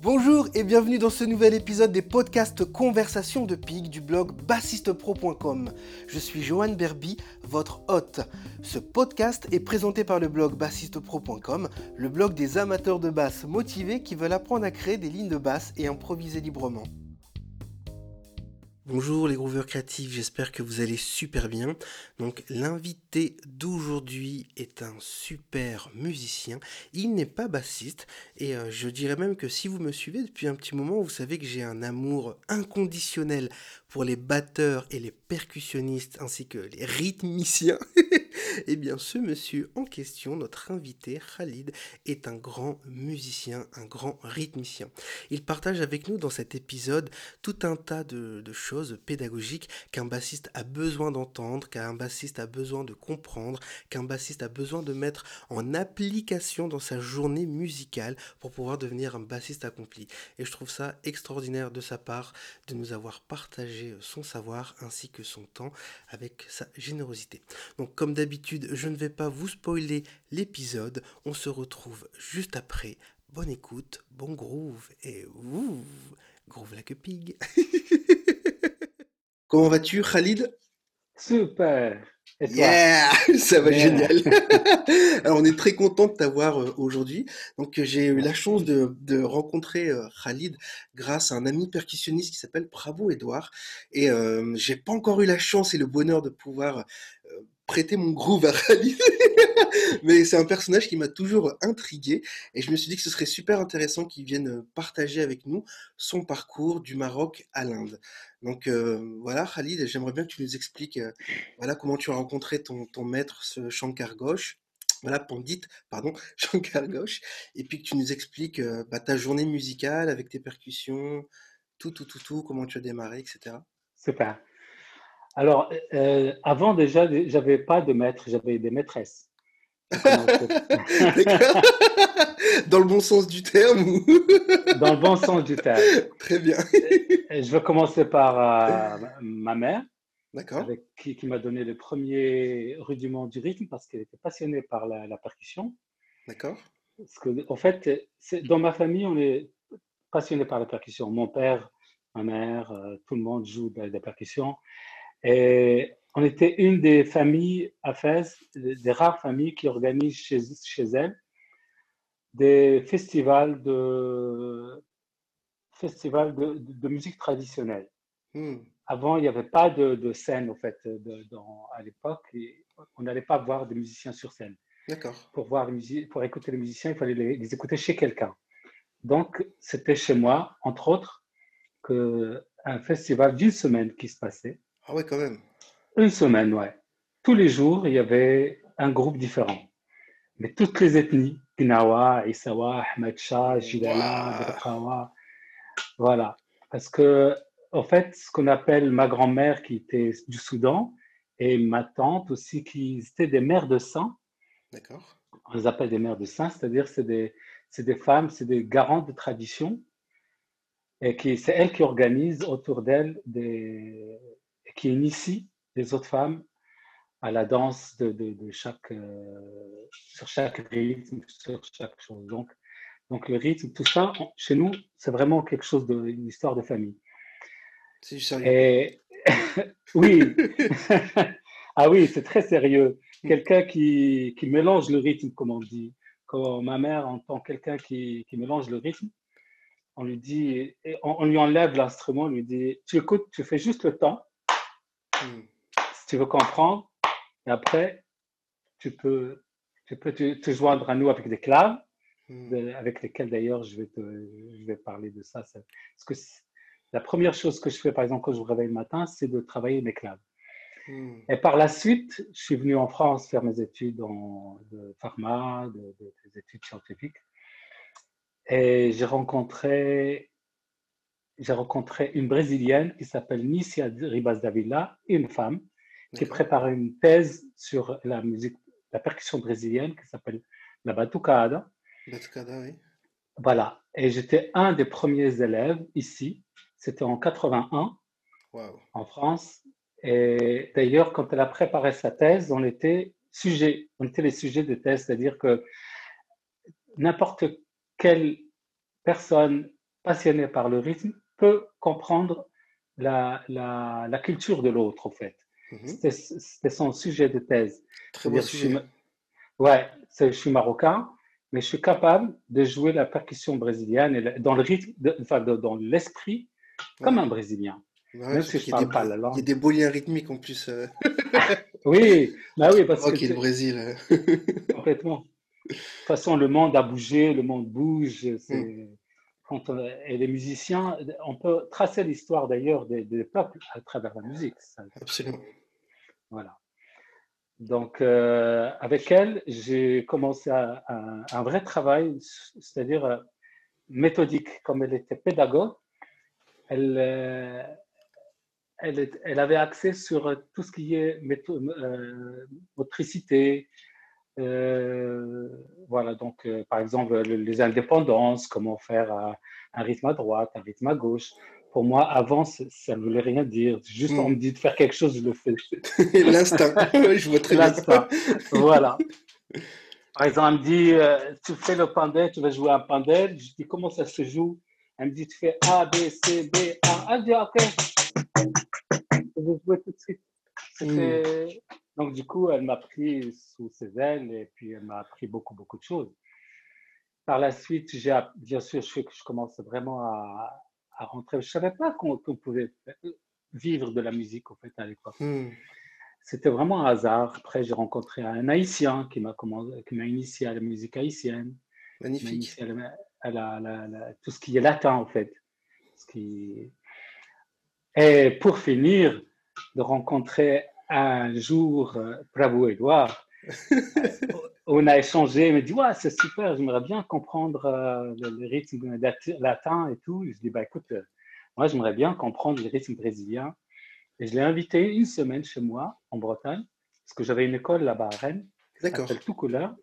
Bonjour et bienvenue dans ce nouvel épisode des podcasts Conversations de Pig du blog bassistepro.com. Je suis Johan Berby, votre hôte. Ce podcast est présenté par le blog bassistepro.com, le blog des amateurs de basse motivés qui veulent apprendre à créer des lignes de basse et improviser librement. Bonjour les grooveurs créatifs, j'espère que vous allez super bien. Donc l'invité d'aujourd'hui est un super musicien. Il n'est pas bassiste et euh, je dirais même que si vous me suivez depuis un petit moment, vous savez que j'ai un amour inconditionnel pour les batteurs et les percussionnistes ainsi que les rythmiciens. Eh bien, ce monsieur en question, notre invité Khalid, est un grand musicien, un grand rythmicien. Il partage avec nous dans cet épisode tout un tas de, choses pédagogiques qu'un bassiste a besoin d'entendre, qu'un bassiste a besoin de comprendre, qu'un bassiste a besoin de mettre en application dans sa journée musicale pour pouvoir devenir un bassiste accompli. Et je trouve ça extraordinaire de sa part de nous avoir partagé son savoir ainsi que son temps avec sa générosité. Donc comme d'habitude, je ne vais pas vous spoiler l'épisode. On se retrouve juste après. Bonne écoute, bon groove et ouh, groove like a pig. Comment vas-tu, Khalid? Super. yeah, ça va génial. Alors on est très content de t'avoir euh, aujourd'hui. Donc j'ai eu la chance de, rencontrer euh, Khalid grâce à un ami percussionniste qui s'appelle Bravo Edouard. Et euh, j'ai pas encore eu la chance et le bonheur de pouvoir prêter mon groove à Khalid. Mais c'est un personnage qui m'a toujours intrigué et je me suis dit que ce serait super intéressant qu'il vienne partager avec nous son parcours du Maroc à l'Inde. Donc euh, voilà, Khalid, j'aimerais bien que tu nous expliques euh, voilà comment tu as rencontré ton, ton maître, ce Shankar Ghosh. Voilà, Pandit, pardon, Shankar Ghosh, et puis que tu nous expliques euh, bah, ta journée musicale avec tes percussions, tout, tout, tout, tout, comment tu as démarré, etc. Super. Alors, euh, avant déjà, j'avais pas de maître, j'avais des maîtresses. Dans le bon sens du terme Dans le bon sens du terme. Très bien. je vais commencer par euh, ma mère, D'accord. qui, qui m'a donné le premier rudiment du rythme parce qu'elle était passionnée par la, percussion. D'accord. Parce que, en fait, dans ma famille, on est passionné par la percussion. Mon père, ma mère, euh, tout le monde joue de la percussion. Et on était une des familles à Fès, des rares familles qui organisent chez, chez elles des festivals de, festivals de, de, musique traditionnelle. Hmm. Avant, il n'y avait pas de, de scène, en fait, dans, à l'époque. On n'allait pas voir des musiciens sur scène. D'accord. Pour, voir pour écouter les musiciens, il fallait les, les écouter chez quelqu'un. Donc, c'était chez moi, entre autres, que un festival d'une semaine qui se passait ah ouais, quand même. Une semaine, ouais. Tous les jours, il y avait un groupe différent. Mais toutes les ethnies, Gnawa, Isawa, Ahmed Shah, Jilala, Voilà. Parce que, en fait, ce qu'on appelle ma grand-mère qui était du Soudan et ma tante aussi qui étaient des mères de sang. D'accord. On les appelle des mères de sang, c'est-à-dire c'est des, c'est des femmes, c'est des garantes de tradition et qui, c'est elles qui organisent autour d'elles des, qui initie les autres femmes à la danse de, de, chaque, euh, sur chaque rythme, sur chaque chose. Donc, donc le rythme, tout ça, chez nous, c'est vraiment quelque chose de, une histoire de famille. C'est sérieux. Et, oui. ah oui, c'est très sérieux. Quelqu'un qui, qui mélange le rythme, comme on dit. Quand ma mère entend quelqu'un qui, qui mélange le rythme, on lui dit, on, on lui enlève l'instrument, on lui dit, tu écoutes, tu fais juste le temps, si tu veux comprendre, et après, tu peux, tu peux te, joindre à nous avec des claves, hmm. avec lesquelles d'ailleurs je, vais te, je vais parler de ça. Parce que la première chose que je fais, par exemple, quand je me réveille le matin, c'est de travailler mes claves. Hmm. Et par la suite, je suis venu en France faire mes études en, de pharma, de, des études scientifiques. Et j'ai rencontré j'ai rencontré une Brésilienne qui s'appelle Nicia Ribas Davila, une femme qui prépare une thèse sur la musique, la percussion brésilienne qui s'appelle la batucada. Batucada, oui. Voilà. Et j'étais un des premiers élèves ici. C'était en 81 en France. Et d'ailleurs, quand elle a préparé sa thèse, on était sujet, on était les sujets de thèse, c'est-à-dire que n'importe quelle personne passionné par le rythme peut comprendre la, la, culture de l'autre, en fait. Mhm. C'était son sujet de thèse. Très bon sujet. Je ouais, je suis marocain, mais je suis capable de jouer la percussion brésilienne dans le rythme, enfin, dans l'esprit, comme un Brésilien. même si je parle pas la langue. Il y a des beaux liens rythmiques en plus. Euh. oui, bah oui, parce que. le Brésil. complètement. De toute façon, le monde a bougé, le monde bouge. Mm. Quand et les musiciens, on peut tracer l'histoire d'ailleurs des, peuples à travers la musique. Absolument. Voilà. Donc, euh, avec elle, j'ai commencé un, vrai travail, c'est-à-dire euh, méthodique. Comme elle était pédagogue, elle, euh, elle, elle, avait accès sur tout ce qui est motricité, voilà, donc euh, par exemple les indépendances, comment faire un rythme à droite, un rythme à gauche. Pour moi, avant, ça ne voulait rien dire. Juste on hmm. me dit de faire quelque chose, je le fais. L'instinct, je vois très bien. Voilà. Par exemple, elle me dit, euh, tu fais le pandel, tu vas jouer un pandel. Je dis, comment ça se joue? Elle me dit, tu fais A, B, C, B, A. Elle dit, ok. Je vais jouer tout de suite. Donc, du coup, elle m'a pris sous ses ailes et puis elle m'a appris beaucoup, beaucoup de choses. Par la suite, j'ai, bien sûr, je, je commence vraiment à, à rentrer. Je ne savais pas qu'on, pouvait vivre de la musique, en fait, à l'époque. Hmm. C'était vraiment un hasard. Après, j'ai rencontré un Haïtien qui m'a, qui m'a initié à la musique haïtienne. Magnifique. À, tout ce qui est latin, en fait. Ce qui... Et pour finir, de rencontrer un jour, euh, Prabhu Edouard, on a échangé, il me dit ouais, c'est super, j'aimerais bien comprendre euh, le, rythme latin et tout. Je dis bah écoute, euh, moi j'aimerais bien comprendre le rythme brésilien. Et je l'ai invité une semaine chez moi en Bretagne, parce que j'avais une école là-bas à Rennes. D'accord. Tout couleur.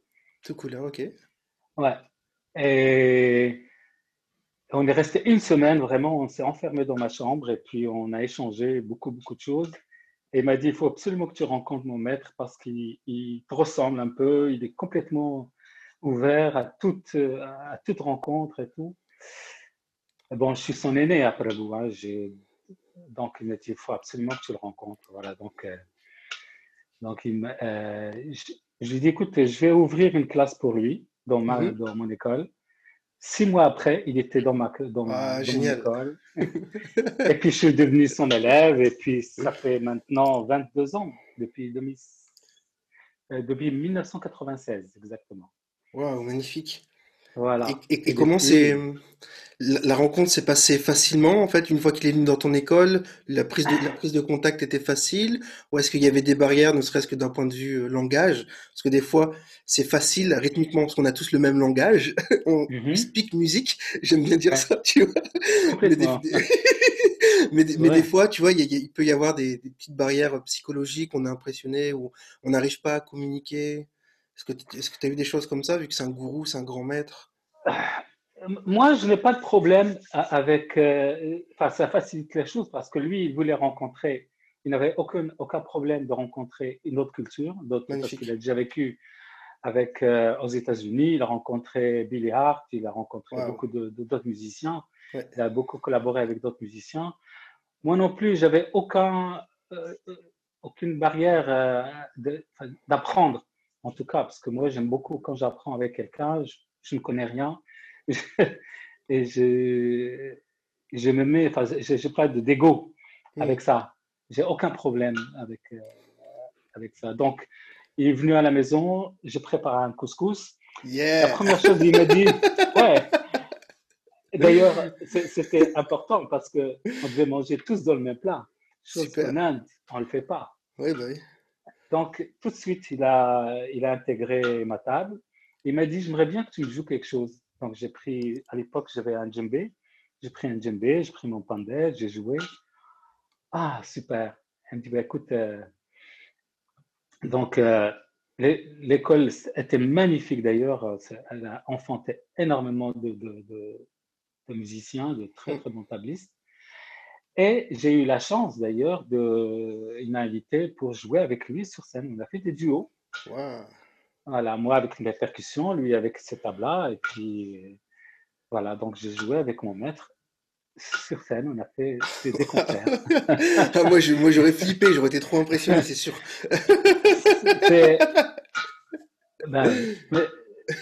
Tout couleur, ok. Ouais. Et on est resté une semaine, vraiment, on s'est enfermé dans ma chambre et puis on a échangé beaucoup, beaucoup de choses. Et il m'a dit, il faut absolument que tu rencontres mon maître parce qu'il te ressemble un peu, il est complètement ouvert à toute, à toute rencontre et tout. bon, je suis son aîné après vous. Hein, donc, il m'a dit, il faut absolument que tu le rencontres. Voilà, donc, euh, donc il euh, je, lui ai dit, écoute, je vais ouvrir une classe pour lui dans, ma, mm-hmm. dans mon école. Six mois après, il était dans ma dans, ah, mon école. et puis, je suis devenu son élève. Et puis, ça fait maintenant 22 ans, depuis, euh, depuis 1996, exactement. Waouh, magnifique. Voilà. Et, comment c'est la, rencontre s'est passée facilement en fait une fois qu'il est venu dans ton école la prise de la prise de contact était facile ou est-ce qu'il y avait des barrières ne serait-ce que d'un point de vue euh, langage? Parce que des fois c'est facile rythmiquement parce qu'on a tous le même langage on mm speak musique j'aime bien dire ça tu vois. Mais, des, fois tu vois il, peut y avoir des, des, petites barrières psychologiques on est impressionné ou on n'arrive pas à communiquer est-ce que tu as eu des choses comme ça, vu que c'est un gourou, c'est un grand maître? Moi, je n'ai pas de problème avec. Euh, enfin, ça facilite les choses parce que lui, il voulait rencontrer. Il n'avait aucun, aucun problème de rencontrer une autre culture, d'autres, parce qu'il a déjà vécu avec, euh, aux États-Unis. Il a rencontré Billy Hart, il a rencontré beaucoup d'autres musiciens. Il a beaucoup collaboré avec d'autres musiciens. Moi non plus, j'avais aucun, euh, aucune barrière d'apprendre en tout cas, parce que moi, j'aime beaucoup quand j'apprends avec quelqu'un, je, ne connais rien. et je, je me mets, enfin, j'ai pas de dégo mm. avec ça. J'ai aucun problème avec, euh, avec ça. Donc, il est venu à la maison, j'ai préparé un couscous. La première chose, il m'a dit, ouais. D'ailleurs, c'était important parce qu'on devait manger tous dans le même plat. Chose qu'en Inde, on ne le fait pas. Oui, bah oui. Donc, tout de suite, il a, il a intégré ma table. Il m'a dit, j'aimerais bien que tu me joues quelque chose. Donc, j'ai pris, à l'époque, j'avais un djembé. J'ai pris un djembé, j'ai pris mon pandel, j'ai joué. Ah, super. Il me dit, bah, écoute, euh, donc, euh, l'école était magnifique d'ailleurs. Elle a enfanté énormément de, de, de, de musiciens, de très, très bons tablistes. Et j'ai eu la chance d'ailleurs de il m'a invité pour jouer avec lui sur scène. On a fait des duos. Voilà, moi avec mes percussions, lui avec ses tablas. Et puis voilà, donc j'ai joué avec mon maître sur scène, on a fait des concerts. Ah, moi, j'aurais flippé, j'aurais été trop impressionné, c'est sûr. Ben,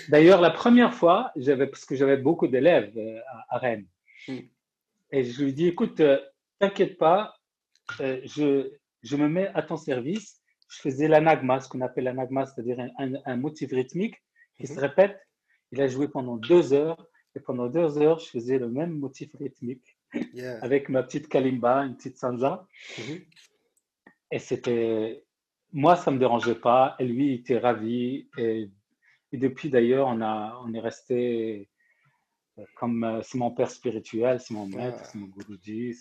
d'ailleurs, la première fois, parce que j'avais beaucoup d'élèves euh, à, Rennes, hmm. et je lui dis, écoute, euh, t'inquiète pas, euh, je, je, me mets à ton service. Je faisais l'anagma, ce qu'on appelle l'anagma, c'est-à-dire un, motif rythmique qui se hmm. répète. Il a joué pendant deux heures et pendant deux heures, je faisais le même motif rythmique avec ma petite kalimba, une petite sansa. Mm-hmm. Et c'était. Moi, ça ne me dérangeait pas. Et lui, il était ravi. Et, depuis, d'ailleurs, on, a, on est resté euh, comme. Euh, c'est mon père spirituel, c'est mon maître, ah. c'est mon guruji.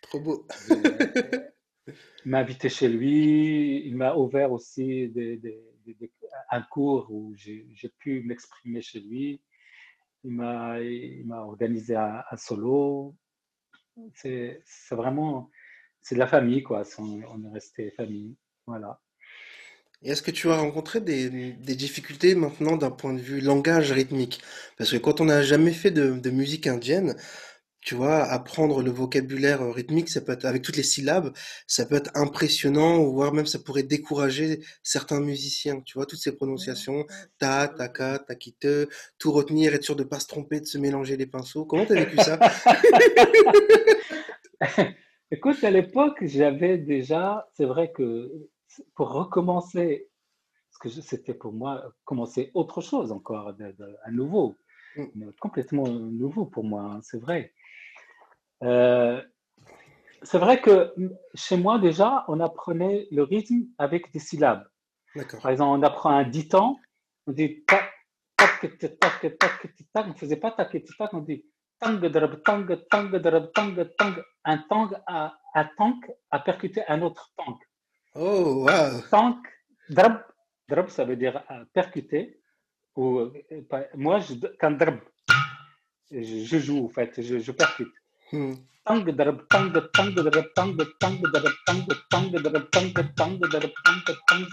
Trop beau. il m'a invité chez lui. Il m'a ouvert aussi des, un cours où j'ai pu m'exprimer chez lui il m'a, organisé un, solo. C'est, vraiment, c'est de la famille, quoi. On, on est resté famille. Voilà. Et est-ce que tu as rencontré des, des difficultés maintenant d'un point de vue langage rythmique? Parce que quand on n'a jamais fait de, de musique indienne, tu vois, apprendre le vocabulaire euh, rythmique, ça peut être, avec toutes les syllabes, ça peut être impressionnant, voire même ça pourrait décourager certains musiciens, tu vois, toutes ces prononciations, ta, taka, takite, tout retenir, être sûr de pas se tromper, de se mélanger les pinceaux. Comment tu as vécu ça? Écoute, à l'époque, j'avais déjà, c'est vrai que pour recommencer, parce que c'était pour moi commencer autre chose encore, à nouveau, mmh. complètement nouveau pour moi, hein, c'est vrai. Euh, c'est vrai que chez moi, déjà, on apprenait le rythme avec des syllabes. Par exemple, on apprend un ditan, on dit tac, tac, tac, tac, tac, tac, on ne faisait pas tac, tac, on dit tang, drab, tang, tang, drab, tang, tang. Un tang a, un tang a percuté un autre tang. Oh, wow. Tang, drab, drab, ça veut dire percuter. Ou, moi, je, quand drab, je, je joue, en fait, je, je percute. Tang darab tang tang darab tang tang darab tang tang darab tang tang darab tang tang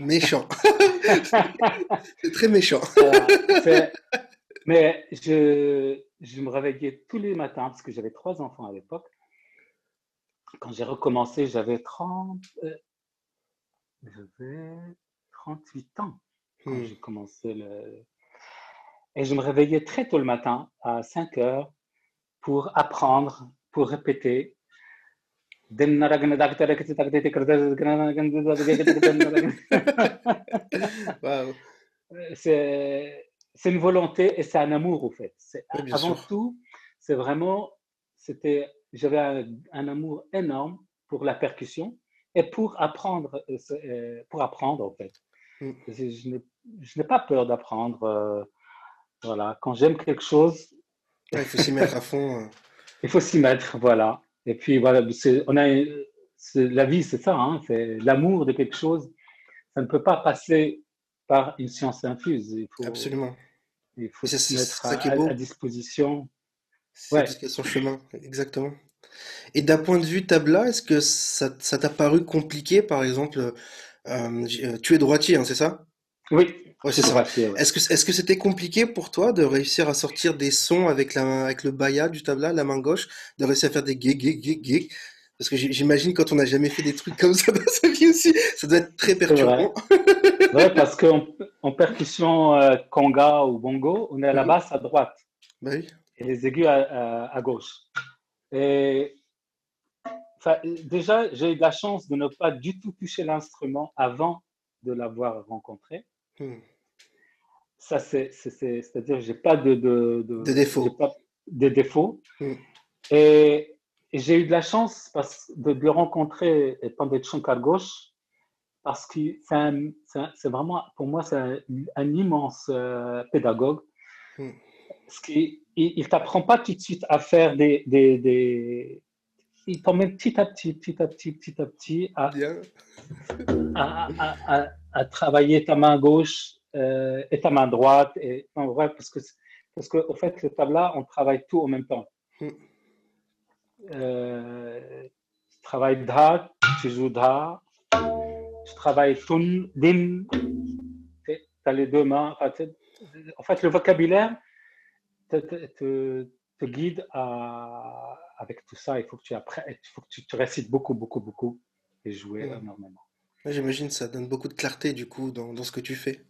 Méchant. c'est très méchant. Mais je, je me réveillais tous les matins parce que j'avais trois enfants à l'époque. Quand j'ai recommencé, j'avais 30, euh, j'avais 38 ans quand hmm. j'ai commencé le. Et je me réveillais très tôt le matin, à 5 heures, pour apprendre, pour répéter. C'est c'est une volonté et c'est un amour, au fait. avant tout, c'est vraiment, c'était, j'avais un, amour énorme pour la percussion et pour apprendre, euh, euh, pour apprendre, en fait. Mm. Je, n'ai pas peur d'apprendre. Euh, voilà, quand j'aime quelque chose. il faut s'y mettre à fond. Il faut s'y mettre, voilà. Et puis, voilà, on a, la vie, c'est ça, hein, c'est l'amour de quelque chose. Ça ne peut pas passer par une science infuse. Il faut, Absolument. Il faut se mettre à, à, disposition. Ouais. son chemin, exactement. Et d'un point de vue tabla, est-ce que ça t'a paru compliqué, par exemple, euh, euh, tu es droitier, hein, c'est ça? Oui. c'est ça. Est-ce que est-ce que c'était compliqué pour toi de réussir à sortir des sons avec la avec le baya du tabla, la main gauche, de réussir à faire des gig gig gig parce que j'imagine quand on n'a jamais fait des trucs comme ça dans sa vie aussi, ça doit être très perturbant. Oui, parce qu'en en percussion euh, conga ou bongo, on est à la mhm. basse à droite bah oui. et les aigus à, gauche. Et déjà, j'ai eu la chance de ne pas du tout toucher l'instrument avant de l'avoir rencontré. Hmm. Ça, c'est-à-dire, j'ai pas de, de, de, de défauts. de défauts. Hmm. Et et j'ai eu de la chance parce, de, le rencontrer étant de Shankar gauche, parce que c'est vraiment, pour moi, c'est un, immense euh, pédagogue. Hmm. Parce qu'il ne t'apprend pas tout de suite à faire des, des, des il t'emmène petit à petit, petit à petit, petit à petit à, à, à, à, travailler ta main gauche euh, et ta main droite. Et, en vrai, parce que, parce que, au fait, le tabla, on travaille tout en même temps. Mm. Euh, tu travailles dha, tu joues dha, tu travailles tun, din, tu as les deux mains. En fait, le vocabulaire te, te- te- te guide à, avec tout ça. Il faut que tu apprennes, il faut que tu, tu récites beaucoup, beaucoup, beaucoup et jouer énormément. J'imagine que ça donne beaucoup de clarté du coup dans, dans ce que tu fais.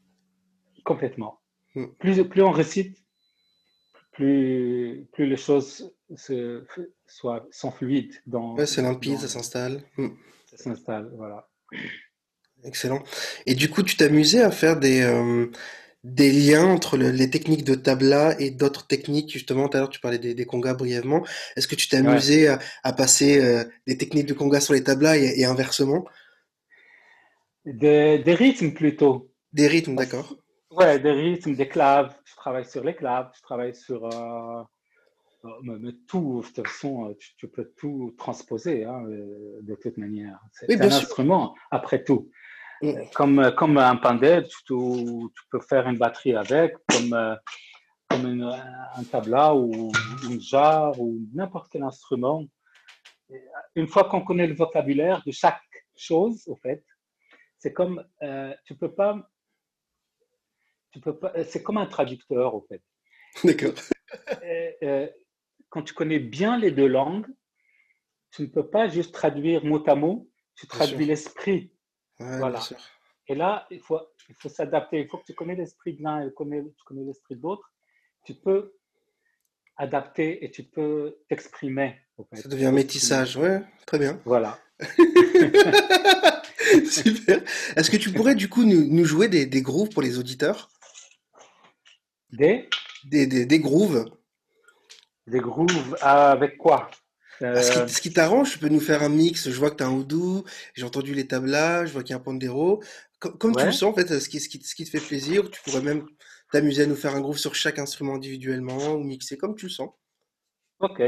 Complètement. Mm. Plus, plus on récite, plus, plus les choses se, soient, sont fluides dans, Ouais, c'est limpide, dans- ça s'installe. Mm. ça s'installe. Voilà. Excellent. Et du coup, tu t'amusais à faire des, euh, des liens entre le- les techniques de tabla et d'autres techniques. Justement, tout à l'heure, tu parlais des, des congas brièvement. Est-ce que tu t'es Ouais. à, à passer euh, des techniques de congas sur les tablas et, et inversement? Des, des rythmes plutôt. Des rythmes, d'accord. Ouais, des rythmes, des claves. Je travaille sur les claves, je travaille sur euh, mais- mais tout. De toute façon, euh, tu, tu peux tout transposer hein, euh, de toute manière. C'est Oui, un sûr. instrument, après tout. Mm. Euh, Comme, euh, comme un pandel, tu, peux faire une batterie avec, comme, euh, comme une- un tabla ou une jarre ou n'importe quel instrument. Euh, Une fois qu'on connaît le vocabulaire de chaque chose, au fait, c'est comme, euh, tu peux pas, tu peux pas, c'est comme un traducteur, au fait. D'accord. Euh, euh, quand tu connais bien les deux langues, tu ne peux pas juste traduire mot à mot, tu traduis l'esprit. Ouais, Voilà. Et là, il faut, il faut s'adapter. Il faut que tu connais l'esprit de l'un et tu connais l'esprit de l'autre. Tu peux adapter et tu peux t'exprimer. fait. Ça devient un métissage. Ouais, très bien. Voilà. Super. Est-ce que tu pourrais du coup nous, nous jouer des, des grooves pour les auditeurs? Des, Des, des, des grooves? Des grooves avec quoi? Ah, ce Euh, qui, ce qui t'arrange, tu peux nous faire un mix. Je vois que tu as un oudou, j'ai entendu les tablas, je vois qu'il y a un pandero. Com- Comme, tu le sens, en fait, ce qui, ce qui, ce qui te fait plaisir, tu pourrais même t'amuser à nous faire un groove sur chaque instrument individuellement ou mixer comme tu le sens. Ok.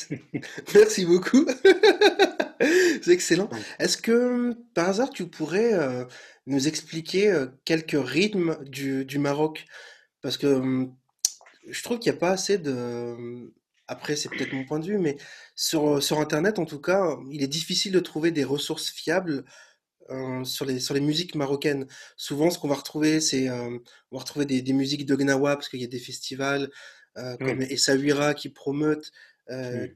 Merci beaucoup. C'est excellent. Est-ce que par hasard tu pourrais euh, nous expliquer euh, quelques rythmes du, du Maroc? Parce que hum, je trouve qu'il n'y a pas assez de... Après, c'est peut-être mon point de vue, mais sur, sur Internet, en tout cas, il est difficile de trouver des ressources fiables euh, sur les, sur les musiques marocaines. Souvent, ce qu'on va retrouver, c'est on va retrouver des, des musiques de Gnawa, parce qu'il y a des festivals comme Mm. Essaouira qui promotent euh,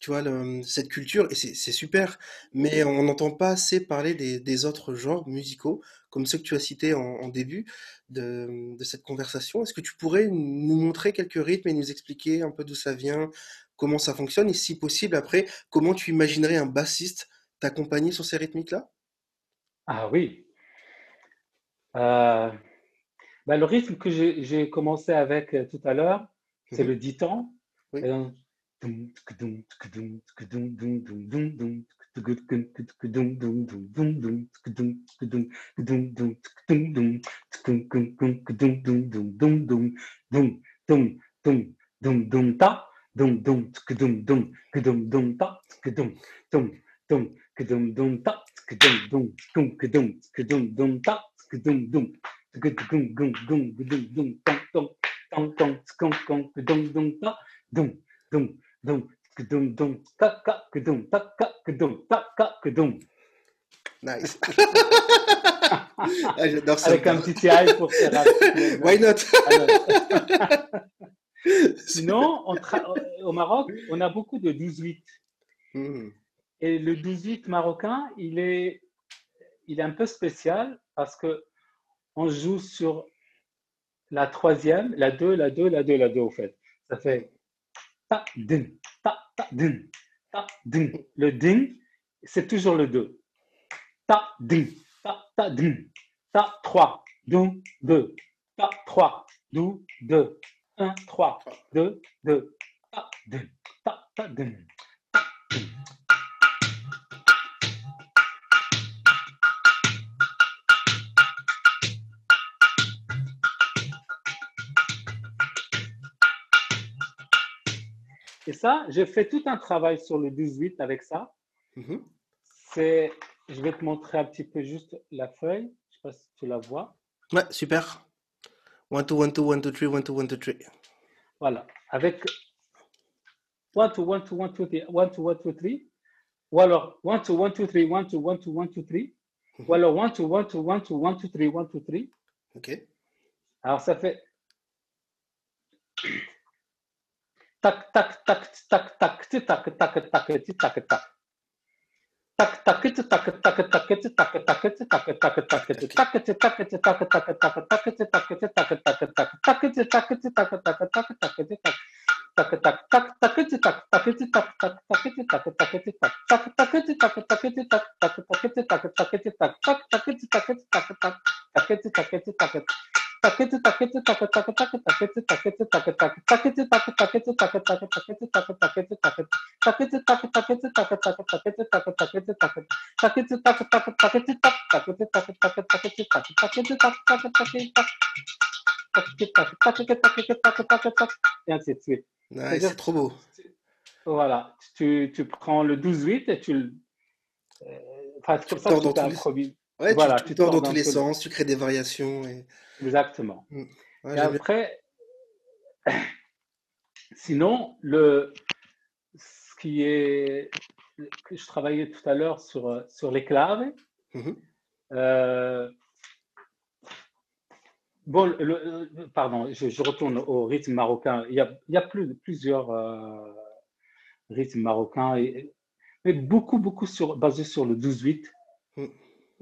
tu vois, le- cette culture, et c'est super, mais on n'entend pas assez parler des, des autres genres musicaux, comme ceux que tu as cités en, en début de, de cette conversation. Est-ce que tu pourrais nous montrer quelques rythmes et nous expliquer un peu d'où ça vient, comment ça fonctionne, et si possible, après, comment tu imaginerais un bassiste t'accompagner sur ces rythmiques-là? Ah oui. Euh, bah, le rythme que j'ai commencé avec euh, tout à l'heure, c'est Mhm. le ditan. Oui. dum dum Nice. Ah, j'adore ça. Avec un petit TI pour faire un Why not? Alors, Sinon, on tra- au Maroc, on a beaucoup de 12-8. Hmm. Et le 12-8 marocain, il est, il est un peu spécial parce que on joue sur la troisième, la 2, la 2, la 2, la 2 au fait. Ça fait ta, din, ta, ta, din, ta. Le din, c'est toujours le 2. Ta, din, ta, ta, din, ta, 3, dou, 2, ta, 3, dou, 2, 1, 3, 2, 2, ta, din, ta, ta. Et ça, j'ai fait tout un travail sur le 12-8 avec ça. Mhm. C'est, je vais te montrer un petit peu juste la feuille. Je sais pas si tu la vois. Ouais, super. 1, 2, 1, 2, 1, 2, 3, 1, 2, 1, 2, 3. Voilà. Avec 1, 2, 1, 2, 1, 2, 3, 1, 2, 1, 2, 3. Ou alors 1, 2, 1, 2, 3, 1, 2, 1, 2, 1, 2, 3. Ou alors 1, 2, 1, 2, 1, 2, 1, 2, 3, 1, 2, 3. Ok. Alors ça fait タクタクタクツタクタクツタクタクタクツタクタク。タクタクツタクタクタクツタクタクツタクタクタクツタクツタクツタクタクタクタクツタクツタクタクタクタクツタクツタクタクタクタクツタクタクタクタクタクツタクタクツタクタクタクツタクタクツタクタクタクツタクタクツタクタクタクツタクタクツタクタクタクツタクタクタクタクツタクタクタク Et ainsi de suite. Nice, c'est trop beau. Voilà, tu, tu prends le 12-8 et tu le. euh, Enfin, c'est comme ça tu t'improvises. Ouais, tu- Voilà, tu, tu tords dans tous les sens, tu crées des variations. Et... Exactement. Ouais, Et après, sinon, le, ce qui est. je travaillais tout à l'heure sur, euh, sur les claves. Mhm. Euh, bon, le- le- pardon, je, je retourne au rythme marocain. Il y a, il y a plus, plusieurs euh, rythmes marocains, et, mais beaucoup, beaucoup sur, basés sur le 12-8 Mm.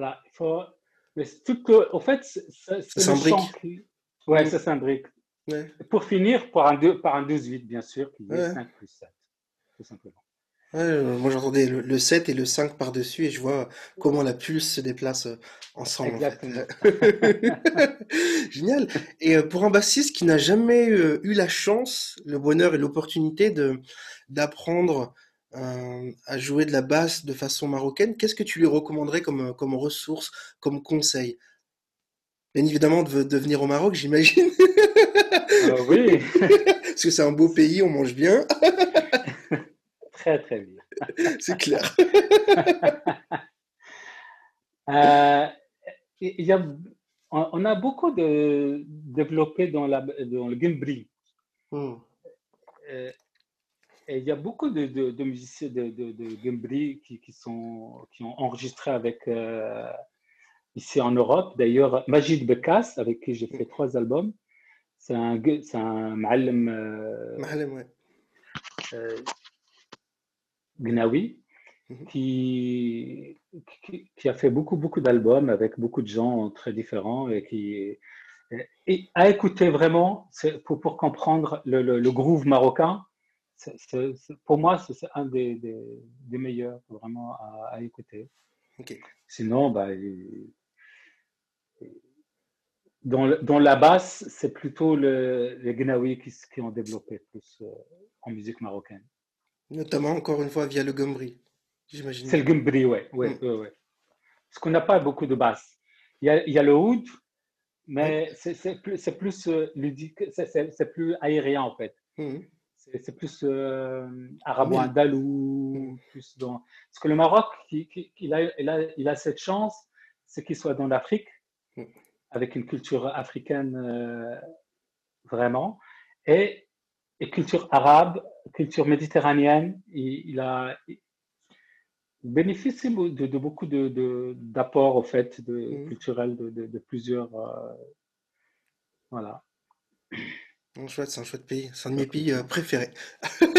Voilà, il faut. Mais tout que, au fait, c'est le chant qui. Ouais, Mm. ça s'imbrique. Ouais. Pour finir, par un, deux, par un 12-8, bien sûr, qui est Ouais. 5 plus 7, tout simplement. Ouais, euh, moi j'entendais le, le 7 et le 5 par-dessus et je vois comment la pulse se déplace euh, ensemble en fait. Exactement. Génial. Et euh, pour un bassiste qui n'a jamais eu la chance, le bonheur et l'opportunité de d'apprendre euh, à jouer de la basse de façon marocaine, qu'est-ce que tu lui recommanderais comme, comme ressource, comme conseil? Bien évidemment, de, de venir au Maroc, j'imagine. Euh, oui, Parce que c'est un beau pays, on mange bien, très très bien. c'est clair. Euh, y a, on on a beaucoup de développé dans la, dans le Gimbri. Hmm. Il y a beaucoup de, musiciens de, de qui, sont, qui ont enregistré avec euh, ici en Europe. D'ailleurs, Majid Bekas, avec qui j'ai fait trois albums, c'est un, c'est un ma'alim, euh, euh, Gnawi, mhm. qui, qui, a fait beaucoup, beaucoup d'albums avec beaucoup de gens très différents et qui. Et à écouter vraiment, pour, pour comprendre le groove marocain, c'est c'est- c'est- pour moi, c'est c'est un des, des, des meilleurs vraiment à, à écouter. Sinon, bah, il- dans, le- dans la basse, c'est plutôt le, les Gnawi qui, ont développé plus euh, en musique marocaine. Notamment, encore une fois, via le Gombri, C'est j'imagine. le Gumbri, ouais, ouais, Hmm. ouais, ouais. Parce qu'on n'a pas beaucoup de basse. Il y a, il y a le oud, Oui. mais c'est c'est plus, c'est plus euh, ludique, c'est c'est- c'est plus aérien en fait. Mhm. C'est plus euh, arabo-andalou, plus dans... Parce que le Maroc, il, il- a, il a, il a cette chance, c'est qu'il soit dans l'Afrique, avec une culture africaine euh, vraiment, et, et culture arabe, culture méditerranéenne. Il, a, bénéficie de, de beaucoup de, de- d'apports au fait de, culturels de, de, de plusieurs. euh, voilà. Non, chouette, c'est un chouette pays. C'est un de mes pays euh, préférés.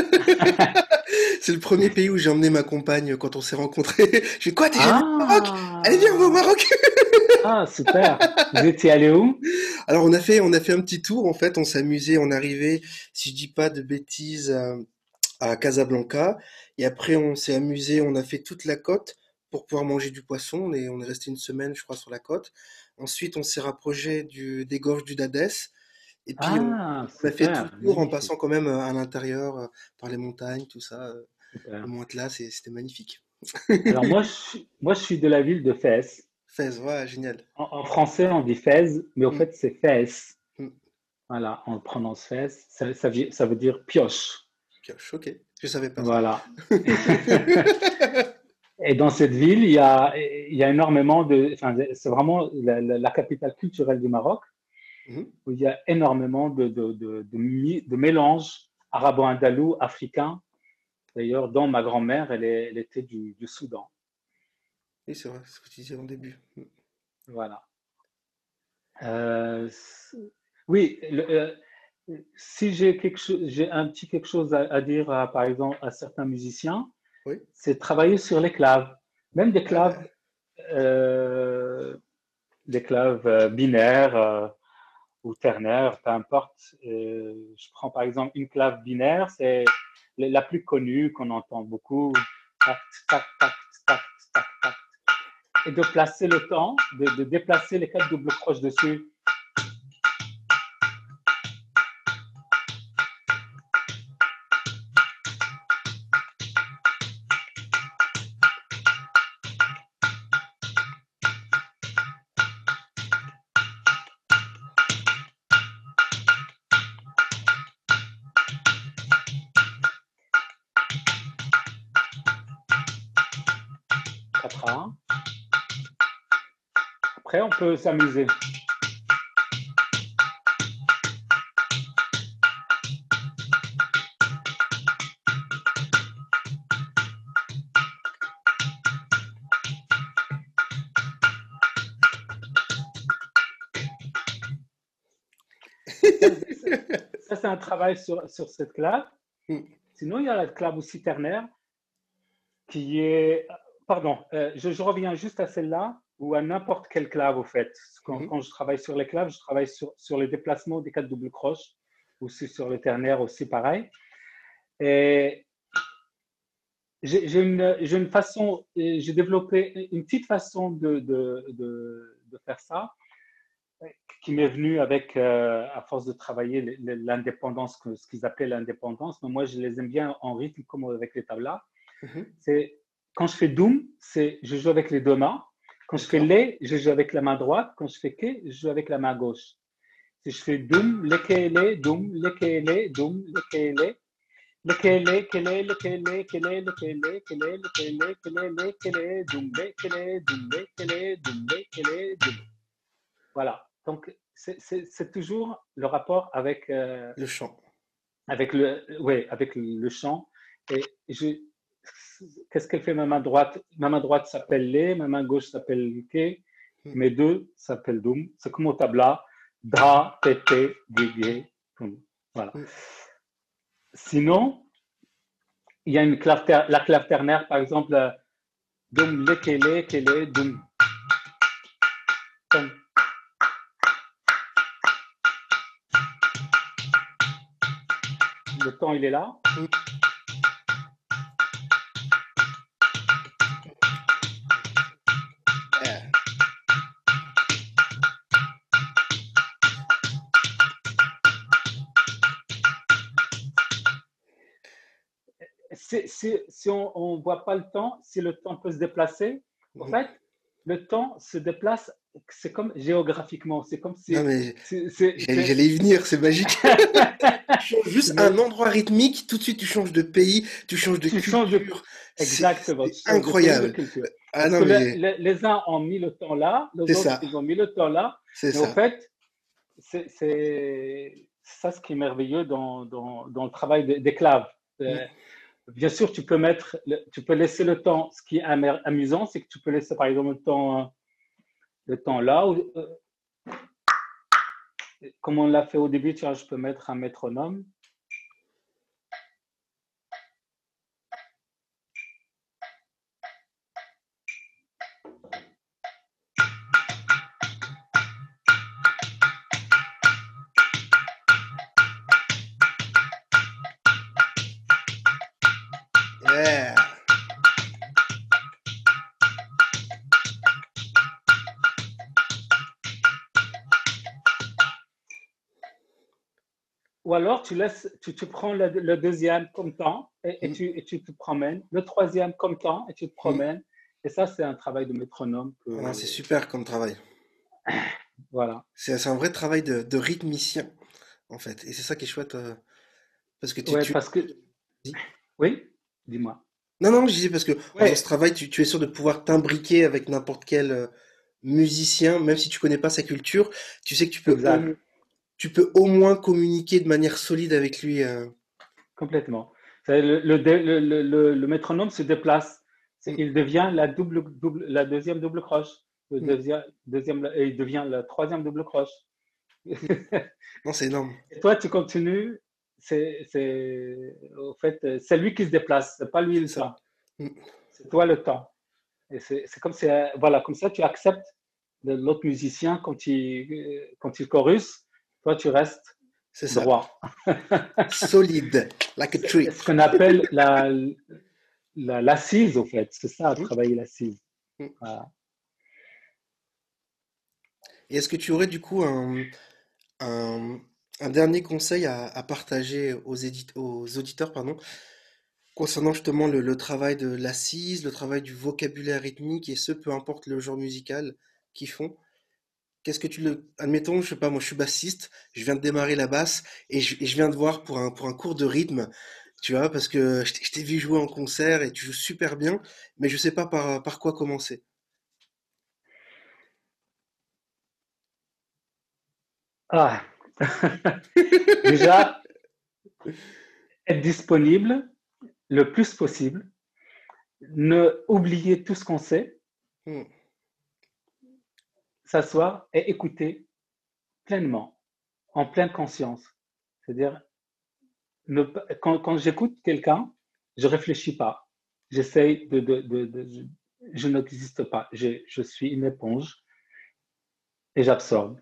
C'est le premier pays où j'ai emmené ma compagne quand on s'est rencontrés. Je fais quoi, t'es jamais au Maroc? Allez, viens, on va au Ah, Maroc! ah, super. Vous étiez allé où? Alors, on a fait, on a fait un petit tour, en fait. On s'est amusé. On est arrivé, si je dis pas de bêtises, à Casablanca. Et après, on s'est amusé. On a fait toute la côte pour pouvoir manger du poisson. On est, on est resté une semaine, je crois, sur la côte. Ensuite, on s'est rapproché du, des gorges du Dadès. Et puis, on, Ah, on a fait tout le tour en passant quand même euh, à l'intérieur, euh, par les montagnes, tout ça. euh, Le. Mont Atlas, c'était magnifique. Alors moi, je, suis- moi, je suis de la ville de Fès. Fès, ouais, génial. En, en français, on dit Fès, mais au Mm, fait, c'est Fès. mm. Voilà, on le prononce Fès. Ça, ça, veut ça veut dire pioche. Pioche, ok. Je savais pas. Voilà. Et dans cette ville, il y a, il y a énormément de... Enfin, c'est vraiment la, la- la capitale culturelle du Maroc, Mhm. où il y a énormément de, de, de, de, de mélanges arabo-andalou, africains. D'ailleurs, dont ma grand-mère, elle, était du, du Soudan. Oui, c'est vrai, c'est ce que tu disais en début. Mm. Voilà. Euh, oui, le- euh, si j'ai quelque chose, j'ai un petit quelque chose à, à dire, à, par exemple, à certains musiciens, Oui. c'est travailler sur les claves, même des claves, Ouais. euh, des claves euh, binaires ou ternaires, peu importe. Euh, je prends par exemple une clave binaire, c'est la plus connue qu'on entend beaucoup, et de placer le temps, de déplacer les quatre doubles croches dessus. Peut s'amuser. Ça, c'est un travail sur, sur cette clave. Mm. Sinon, il y a la clave aussi ternaire qui est. Pardon, euh, je, je reviens juste à celle-là ou à n'importe quelle clave, au fait. Quand, Mhm. quand je travaille sur les claves, je travaille sur, sur les déplacements des quatre doubles croches, aussi sur le ternaire, aussi pareil. Et j'ai une, une façon, j'ai développé une petite façon de, de, de, de faire ça qui m'est venue avec, euh, à force de travailler l'indépendance, ce qu'ils appelaient l'indépendance. Mais moi, je les aime bien en rythme, comme avec les tablas. Mhm. C'est quand je fais c'est je joue avec les deux mains. Quand je fais lé, je joue avec la main droite. Quand je fais ke, je joue avec la main gauche. Si je fais doum, lekele, doum, lekele, doum, lekele, lekele, kele, lekele, kele, lekele, kele, lekele, kele, lekele, doum, lekele, doum, lekele, doum, lekele, doum. Voilà. Donc, c'est toujours le rapport avec euh, le chant. Avec le, ouais, avec le chant. Et je, qu'est-ce qu'elle fait? Ma main droite Ma main droite s'appelle Lé, ma main gauche s'appelle Ke, hmm. mes deux s'appellent Doum. C'est comme au tabla, Da, Tete, Gege, Voilà. Hmm. Sinon, il y a une clave la clave ternaire, par exemple, Doum, Le, Kele, Kele, Doum. Le temps, il est là. Si on ne voit pas le temps, si le temps peut se déplacer, en fait, le temps se déplace, c'est comme géographiquement, c'est comme si... J'allais y venir, c'est magique. juste un endroit rythmique, tout de suite tu changes de pays, tu changes de tu culture. De... Exactement. incroyable. Ah, non, mais... les, uns ont mis le temps là, les autres ils ont mis le temps là. C'est ça. En fait, c'est ça ce qui est merveilleux dans, dans, dans le travail des claves. Bien sûr, tu peux mettre, tu peux laisser le temps. Ce qui est amusant, c'est que tu peux laisser par exemple le temps, le temps là. Euh, comme on l'a fait au début, tu vois, je peux mettre un métronome. Ou alors, tu, laisses, tu, tu prends le, deuxième comme temps et, mm. tu, et, tu, te promènes. Le troisième comme temps et tu te promènes. Et ça, c'est un travail de métronome. Ah c'est super comme travail. voilà. C'est un vrai travail de, de, rythmicien, en fait. Et c'est ça qui est chouette. Euh, parce que tu. Ouais, parce que... Oui, dis-moi. Non, non, je disais parce que dans ce travail, tu, tu, es sûr de pouvoir t'imbriquer avec n'importe quel euh, musicien, même si tu connais pas sa culture. Tu sais que tu peux tu peux au moins communiquer de manière solide avec lui. Euh. Complètement. Le, le, le, métronome se déplace. Mm. Il devient la, double, double, la deuxième double croche. Le mm. deuxième, deuxième, et il devient la troisième double croche. non, c'est énorme. Et toi, tu continues. C'est, au fait, c'est lui qui se déplace, c'est pas lui le temps. Mm. C'est toi le temps. Et c'est, comme, voilà, comme ça, tu acceptes l'autre musicien quand il, quand il chorus toi, tu restes droit. Solide, like a tree. C'est ce qu'on appelle la, l'assise, au fait. C'est ça, mmh. travailler l'assise. Mmh. Et est-ce que tu aurais du coup un, un, dernier conseil à, partager aux, auditeurs pardon, concernant justement le, travail de l'assise, le travail du vocabulaire rythmique et ce, peu importe le genre musical qu'ils font Qu'est-ce que tu le. Admettons, je sais pas, moi je suis bassiste, je viens de démarrer la basse et je, viens de voir pour un, pour un cours de rythme, tu vois, parce que je t'ai vu jouer en concert et tu joues super bien, mais je sais pas par, par quoi commencer. Ah, déjà, être disponible le plus possible, ne oublier tout ce qu'on sait. Hmm s'asseoir et écouter pleinement, en pleine conscience. C'est-à-dire, quand, quand j'écoute quelqu'un, je réfléchis pas. J'essaye de, de, de, Je n'existe pas. Je, je suis une éponge et j'absorbe.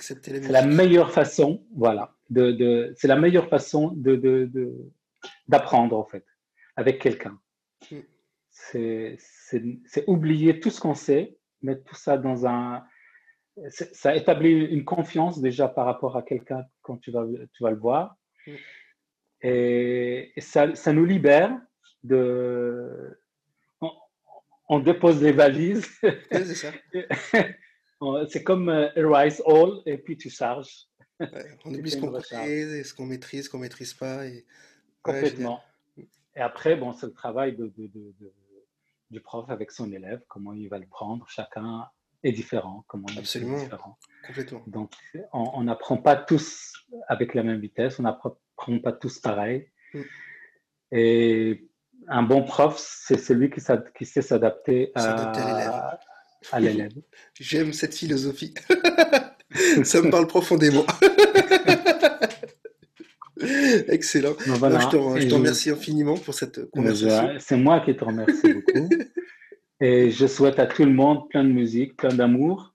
C'est la meilleure façon, voilà. De, de, c'est la meilleure façon de, de, d'apprendre, en fait, avec quelqu'un. Hmm. C'est, c'est oublier tout ce qu'on sait mettre tout ça dans un... Ça établit une confiance déjà par rapport à quelqu'un quand tu vas, tu vas le voir. Mm. Et, ça, ça, nous libère de on, dépose les valises. ça. c'est comme euh, Erase All et puis tu charges. on oublie ce qu'on maîtrise, ce qu'on maîtrise, ce qu'on maîtrise pas. Et... Complètement. et après, bon, c'est le travail de, du prof avec son élève, comment il va le prendre. Chacun est différent. Comment Absolument. Est différent. Complètement. Donc, on n'apprend pas tous avec la même vitesse, on n'apprend pas tous pareil. Mm. Et un bon prof, c'est celui qui, qui sait s'adapter à, l'élève. J'aime cette philosophie. Ça me parle profondément. Excellent. je te, remercie infiniment pour cette conversation. C'est moi qui te remercie beaucoup. Et je souhaite à tout le monde plein de musique, plein d'amour.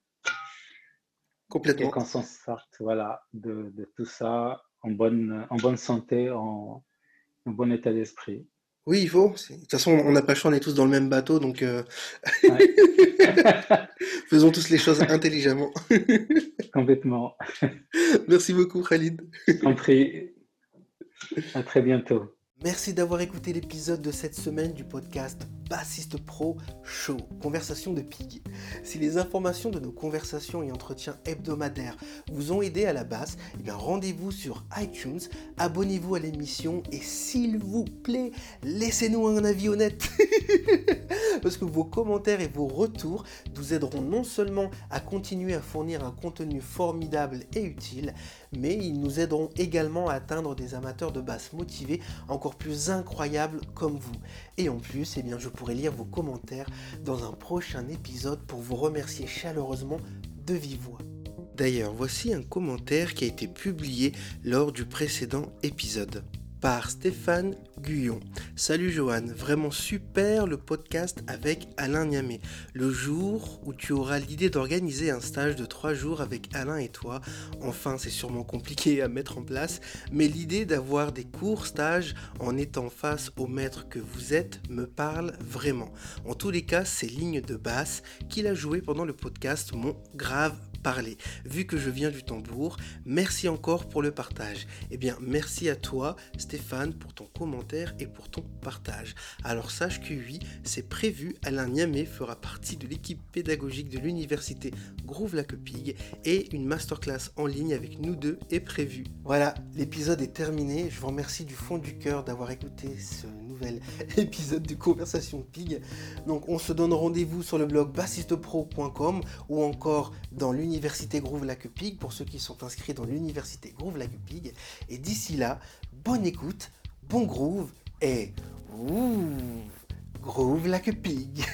Complètement. Et qu'on s'en sorte voilà, de, de, tout ça en bonne, en bonne santé, en, en bon état d'esprit. Oui, il faut. De toute façon, on n'a pas le choix, on est tous dans le même bateau, donc euh, faisons tous les choses intelligemment. Complètement. Merci beaucoup, Khalid. En prie. À très bientôt. Merci d'avoir écouté l'épisode de cette semaine du podcast Bassiste Pro Show, Conversation de Pig. Si les informations de nos conversations et entretiens hebdomadaires vous ont aidé à la basse, eh rendez-vous sur iTunes, abonnez-vous à l'émission et s'il vous plaît, laissez-nous un avis honnête. Parce que vos commentaires et vos retours nous aideront non seulement à continuer à fournir un contenu formidable et utile, mais ils nous aideront également à atteindre des amateurs de basse motivés encore plus incroyables comme vous. Et en plus, eh bien, je pourrai lire vos commentaires dans un prochain épisode pour vous remercier chaleureusement de vive voix. D'ailleurs, voici un commentaire qui a été publié lors du précédent épisode par Stéphane Guyon. Salut Johan, vraiment super le podcast avec Alain Niamé. Le jour où tu auras l'idée d'organiser un stage de 3 jours avec Alain et toi, enfin c'est sûrement compliqué à mettre en place, mais l'idée d'avoir des courts stages en étant face au maître que vous êtes me parle vraiment. En tous les cas, ces lignes de basse qu'il a jouées pendant le podcast m'ont grave Vu que je viens du tambour, merci encore pour le partage. Eh bien, merci à toi, Stéphane, pour ton commentaire et pour ton partage. Alors sache que oui, c'est prévu, Alain Niamé fera partie de l'équipe pédagogique de l'université Groove Lacopig et une masterclass en ligne avec nous deux est prévue. Voilà, l'épisode est terminé. Je vous remercie du fond du cœur d'avoir écouté ce nouvel épisode de Conversation Pig. Donc on se donne rendez-vous sur le blog bassistepro.com ou encore dans l'université l'université Groove Lacupig pour ceux qui sont inscrits dans l'université Groove Lacupig. Et d'ici là, bonne écoute, bon groove et ouh, Groove Lacupig.